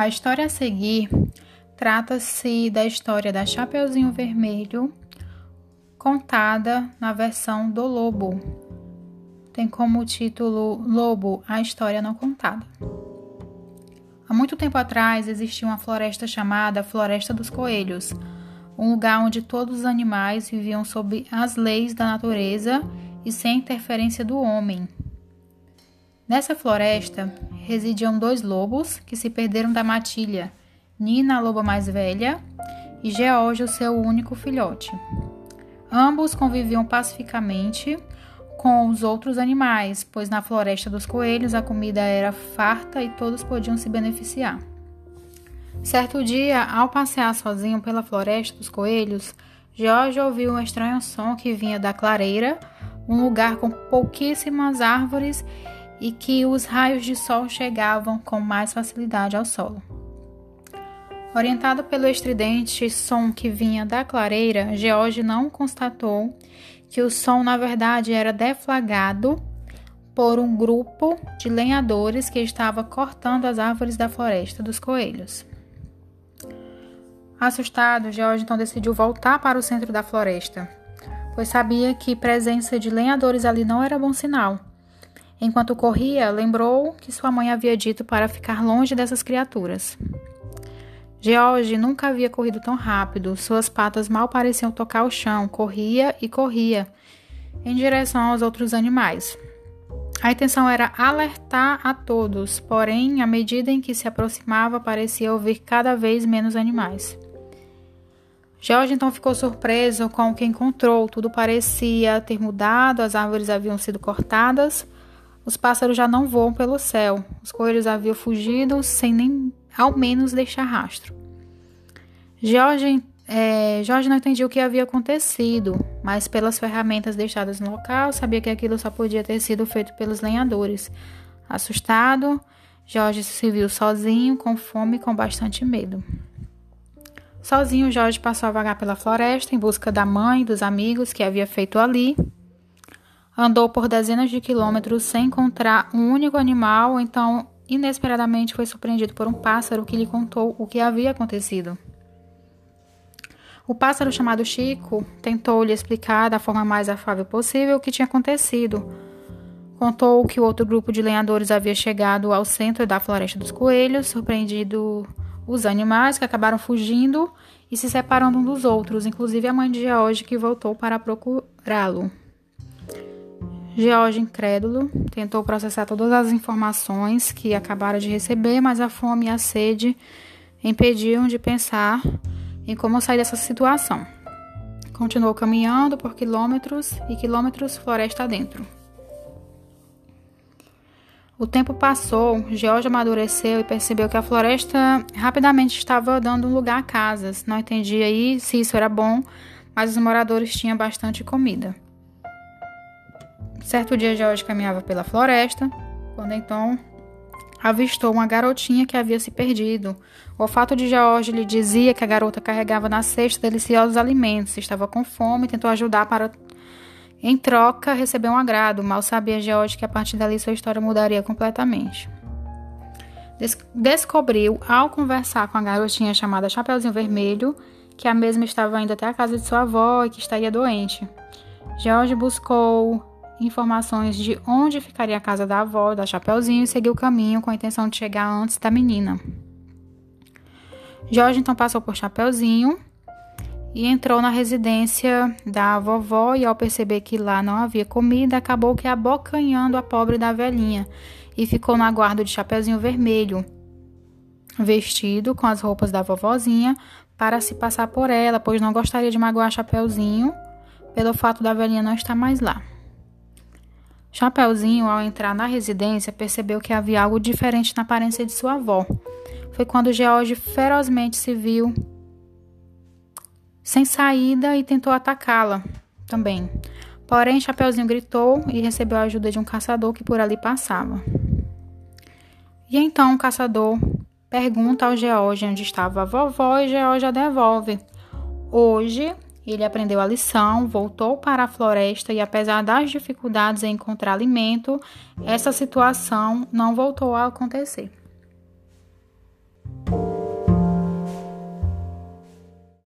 A história a seguir trata-se da história da Chapeuzinho Vermelho, contada na versão do Lobo. Tem como título Lobo, a história não contada. Há muito tempo atrás existia uma floresta chamada Floresta dos Coelhos, um lugar onde todos os animais viviam sob as leis da natureza e sem interferência do homem. Nessa floresta residiam dois lobos que se perderam da matilha, Nina, a loba mais velha, e George, o seu único filhote. Ambos conviviam pacificamente com os outros animais, pois na floresta dos coelhos a comida era farta e todos podiam se beneficiar. Certo dia, ao passear sozinho pela floresta dos coelhos, George ouviu um estranho som que vinha da clareira, um lugar com pouquíssimas árvores e que os raios de sol chegavam com mais facilidade ao solo. Orientado pelo estridente som que vinha da clareira, George não constatou que o som na verdade era deflagrado por um grupo de lenhadores que estava cortando as árvores da floresta dos coelhos. Assustado, George então decidiu voltar para o centro da floresta, pois sabia que presença de lenhadores ali não era bom sinal. Enquanto corria, lembrou que sua mãe havia dito para ficar longe dessas criaturas. George nunca havia corrido tão rápido, suas patas mal pareciam tocar o chão, corria e corria em direção aos outros animais. A intenção era alertar a todos, porém, à medida em que se aproximava, parecia ouvir cada vez menos animais. George então ficou surpreso com o que encontrou. Tudo parecia ter mudado, as árvores haviam sido cortadas os pássaros já não voam pelo céu. Os coelhos haviam fugido sem nem ao menos deixar rastro. Jorge, é, Jorge não entendia o que havia acontecido, mas pelas ferramentas deixadas no local, sabia que aquilo só podia ter sido feito pelos lenhadores. Assustado, Jorge se viu sozinho, com fome e com bastante medo. Sozinho, Jorge passou a vagar pela floresta em busca da mãe e dos amigos que havia feito ali. Andou por dezenas de quilômetros sem encontrar um único animal, então inesperadamente foi surpreendido por um pássaro que lhe contou o que havia acontecido. O pássaro chamado Chico tentou lhe explicar da forma mais afável possível o que tinha acontecido. Contou que o outro grupo de lenhadores havia chegado ao centro da Floresta dos Coelhos, surpreendido os animais que acabaram fugindo e se separando uns dos outros, inclusive a mãe de George que voltou para procurá-lo. George, incrédulo, tentou processar todas as informações que acabara de receber, mas a fome e a sede impediam de pensar em como sair dessa situação. Continuou caminhando por quilômetros e quilômetros floresta adentro. O tempo passou, George amadureceu e percebeu que a floresta rapidamente estava dando lugar a casas. Não entendia aí se isso era bom, mas os moradores tinham bastante comida. Certo dia, George caminhava pela floresta, quando então avistou uma garotinha que havia se perdido. O olfato de George lhe dizia que a garota carregava na cesta deliciosos alimentos, estava com fome e tentou ajudar para, em troca, receber um agrado. Mal sabia George que a partir dali sua história mudaria completamente. Des descobriu, ao conversar com a garotinha chamada Chapeuzinho Vermelho, que a mesma estava indo até a casa de sua avó e que estaria doente. George buscou informações de onde ficaria a casa da avó da Chapeuzinho e seguiu o caminho com a intenção de chegar antes da menina. Jorge então passou por Chapeuzinho e entrou na residência da vovó e ao perceber que lá não havia comida, acabou que abocanhando a pobre da velhinha e ficou na guarda de Chapeuzinho Vermelho, vestido com as roupas da vovozinha para se passar por ela, pois não gostaria de magoar Chapeuzinho pelo fato da velhinha não estar mais lá. Chapeuzinho, ao entrar na residência, percebeu que havia algo diferente na aparência de sua avó. Foi quando George ferozmente se viu sem saída e tentou atacá-la também. Porém, Chapeuzinho gritou e recebeu a ajuda de um caçador que por ali passava. E então o caçador pergunta ao George onde estava a vovó e George a devolve. Hoje ele aprendeu a lição, voltou para a floresta e, apesar das dificuldades em encontrar alimento, essa situação não voltou a acontecer.